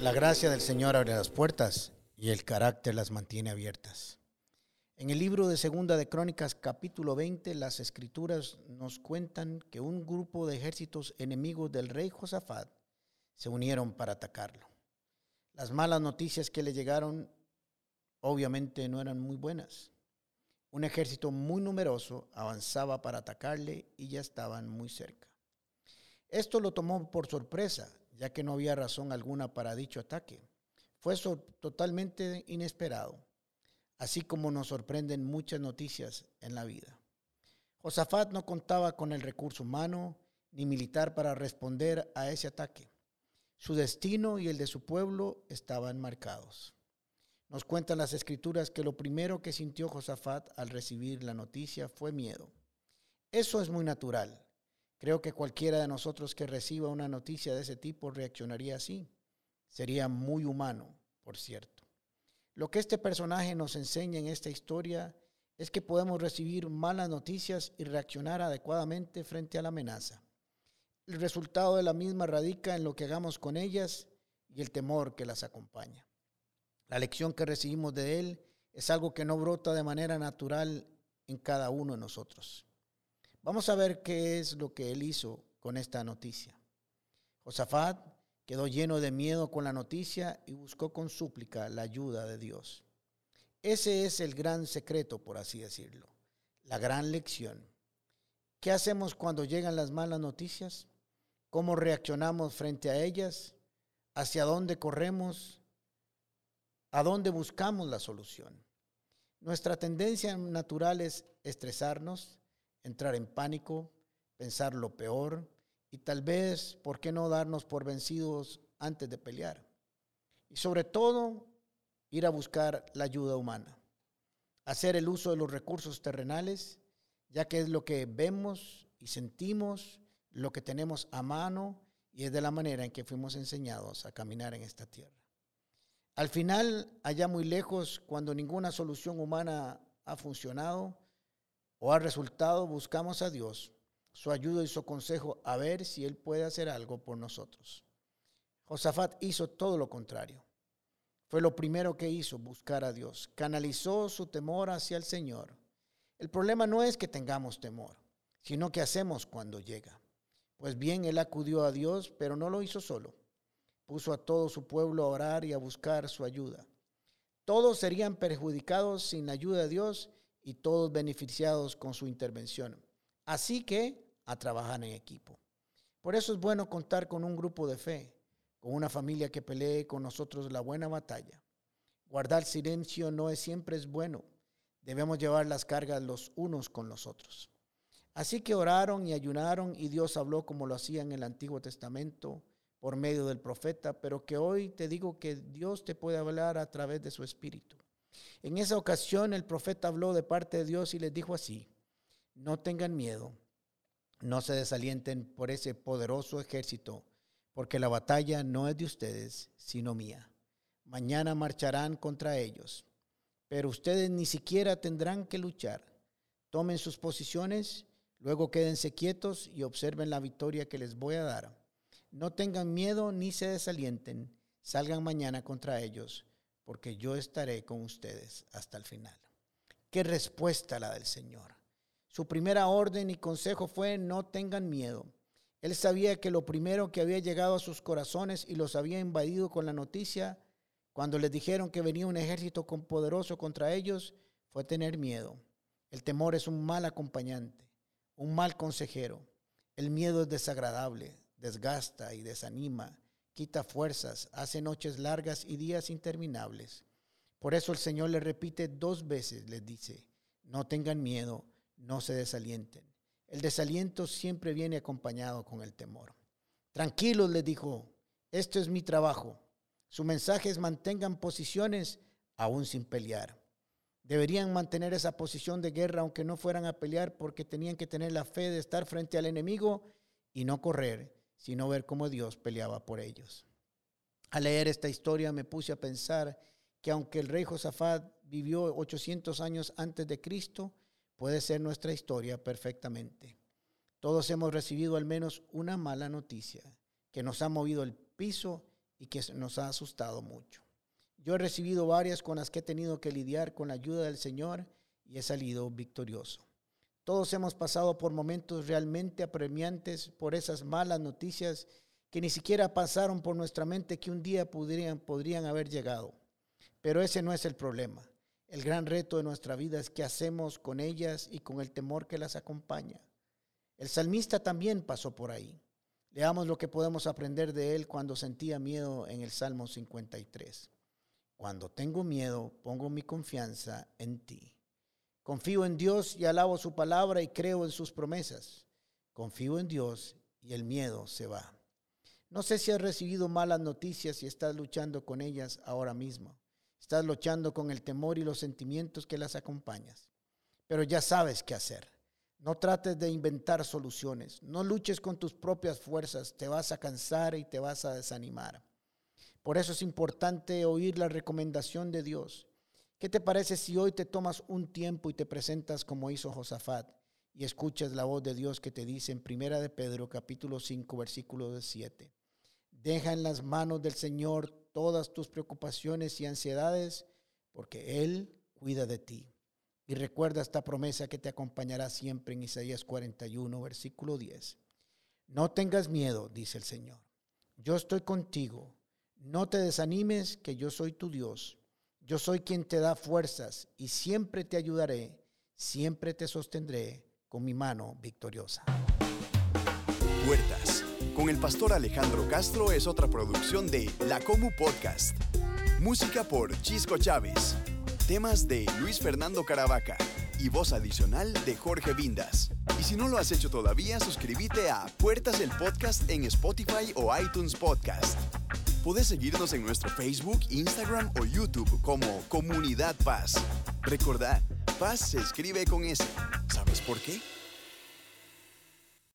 La gracia del Señor abre las puertas y el carácter las mantiene abiertas. En el libro de Segunda de Crónicas capítulo 20 las escrituras nos cuentan que un grupo de ejércitos enemigos del rey Josafat se unieron para atacarlo. Las malas noticias que le llegaron obviamente no eran muy buenas. Un ejército muy numeroso avanzaba para atacarle y ya estaban muy cerca. Esto lo tomó por sorpresa ya que no había razón alguna para dicho ataque. Fue totalmente inesperado, así como nos sorprenden muchas noticias en la vida. Josafat no contaba con el recurso humano ni militar para responder a ese ataque. Su destino y el de su pueblo estaban marcados. Nos cuentan las escrituras que lo primero que sintió Josafat al recibir la noticia fue miedo. Eso es muy natural. Creo que cualquiera de nosotros que reciba una noticia de ese tipo reaccionaría así. Sería muy humano, por cierto. Lo que este personaje nos enseña en esta historia es que podemos recibir malas noticias y reaccionar adecuadamente frente a la amenaza. El resultado de la misma radica en lo que hagamos con ellas y el temor que las acompaña. La lección que recibimos de él es algo que no brota de manera natural en cada uno de nosotros. Vamos a ver qué es lo que él hizo con esta noticia. Josafat quedó lleno de miedo con la noticia y buscó con súplica la ayuda de Dios. Ese es el gran secreto, por así decirlo, la gran lección. ¿Qué hacemos cuando llegan las malas noticias? ¿Cómo reaccionamos frente a ellas? ¿Hacia dónde corremos? ¿A dónde buscamos la solución? Nuestra tendencia natural es estresarnos, entrar en pánico, pensar lo peor y tal vez, ¿por qué no darnos por vencidos antes de pelear? Y sobre todo, ir a buscar la ayuda humana, hacer el uso de los recursos terrenales, ya que es lo que vemos y sentimos, lo que tenemos a mano y es de la manera en que fuimos enseñados a caminar en esta tierra. Al final, allá muy lejos, cuando ninguna solución humana ha funcionado, o al resultado buscamos a Dios, su ayuda y su consejo a ver si Él puede hacer algo por nosotros. Josafat hizo todo lo contrario. Fue lo primero que hizo, buscar a Dios. Canalizó su temor hacia el Señor. El problema no es que tengamos temor, sino que hacemos cuando llega. Pues bien, él acudió a Dios, pero no lo hizo solo. Puso a todo su pueblo a orar y a buscar su ayuda. Todos serían perjudicados sin la ayuda de Dios y todos beneficiados con su intervención. Así que a trabajar en equipo. Por eso es bueno contar con un grupo de fe, con una familia que pelee con nosotros la buena batalla. Guardar silencio no es siempre es bueno. Debemos llevar las cargas los unos con los otros. Así que oraron y ayunaron y Dios habló como lo hacía en el Antiguo Testamento por medio del profeta, pero que hoy te digo que Dios te puede hablar a través de su Espíritu. En esa ocasión el profeta habló de parte de Dios y les dijo así, no tengan miedo, no se desalienten por ese poderoso ejército, porque la batalla no es de ustedes, sino mía. Mañana marcharán contra ellos, pero ustedes ni siquiera tendrán que luchar. Tomen sus posiciones, luego quédense quietos y observen la victoria que les voy a dar. No tengan miedo ni se desalienten, salgan mañana contra ellos porque yo estaré con ustedes hasta el final. Qué respuesta la del Señor. Su primera orden y consejo fue no tengan miedo. Él sabía que lo primero que había llegado a sus corazones y los había invadido con la noticia, cuando les dijeron que venía un ejército poderoso contra ellos, fue tener miedo. El temor es un mal acompañante, un mal consejero. El miedo es desagradable, desgasta y desanima quita fuerzas, hace noches largas y días interminables. Por eso el Señor le repite dos veces, les dice, no tengan miedo, no se desalienten. El desaliento siempre viene acompañado con el temor. Tranquilos, les dijo, esto es mi trabajo. Su mensaje es mantengan posiciones aún sin pelear. Deberían mantener esa posición de guerra aunque no fueran a pelear porque tenían que tener la fe de estar frente al enemigo y no correr sino ver cómo Dios peleaba por ellos. Al leer esta historia me puse a pensar que aunque el rey Josafat vivió 800 años antes de Cristo, puede ser nuestra historia perfectamente. Todos hemos recibido al menos una mala noticia que nos ha movido el piso y que nos ha asustado mucho. Yo he recibido varias con las que he tenido que lidiar con la ayuda del Señor y he salido victorioso. Todos hemos pasado por momentos realmente apremiantes por esas malas noticias que ni siquiera pasaron por nuestra mente que un día podrían, podrían haber llegado. Pero ese no es el problema. El gran reto de nuestra vida es qué hacemos con ellas y con el temor que las acompaña. El salmista también pasó por ahí. Leamos lo que podemos aprender de él cuando sentía miedo en el Salmo 53. Cuando tengo miedo, pongo mi confianza en ti. Confío en Dios y alabo su palabra y creo en sus promesas. Confío en Dios y el miedo se va. No sé si has recibido malas noticias y estás luchando con ellas ahora mismo. Estás luchando con el temor y los sentimientos que las acompañas. Pero ya sabes qué hacer. No trates de inventar soluciones. No luches con tus propias fuerzas. Te vas a cansar y te vas a desanimar. Por eso es importante oír la recomendación de Dios. ¿Qué te parece si hoy te tomas un tiempo y te presentas como hizo Josafat y escuchas la voz de Dios que te dice en Primera de Pedro capítulo 5 versículo 7? Deja en las manos del Señor todas tus preocupaciones y ansiedades porque Él cuida de ti. Y recuerda esta promesa que te acompañará siempre en Isaías 41, versículo 10. No tengas miedo, dice el Señor. Yo estoy contigo. No te desanimes, que yo soy tu Dios. Yo soy quien te da fuerzas y siempre te ayudaré, siempre te sostendré con mi mano victoriosa. Puertas. Con el pastor Alejandro Castro es otra producción de La Comu Podcast. Música por Chisco Chávez. Temas de Luis Fernando Caravaca y voz adicional de Jorge Vindas. Y si no lo has hecho todavía, suscríbete a Puertas el Podcast en Spotify o iTunes Podcast. Puedes seguirnos en nuestro Facebook, Instagram o YouTube como Comunidad Paz. Recordad, Paz se escribe con S. ¿Sabes por qué?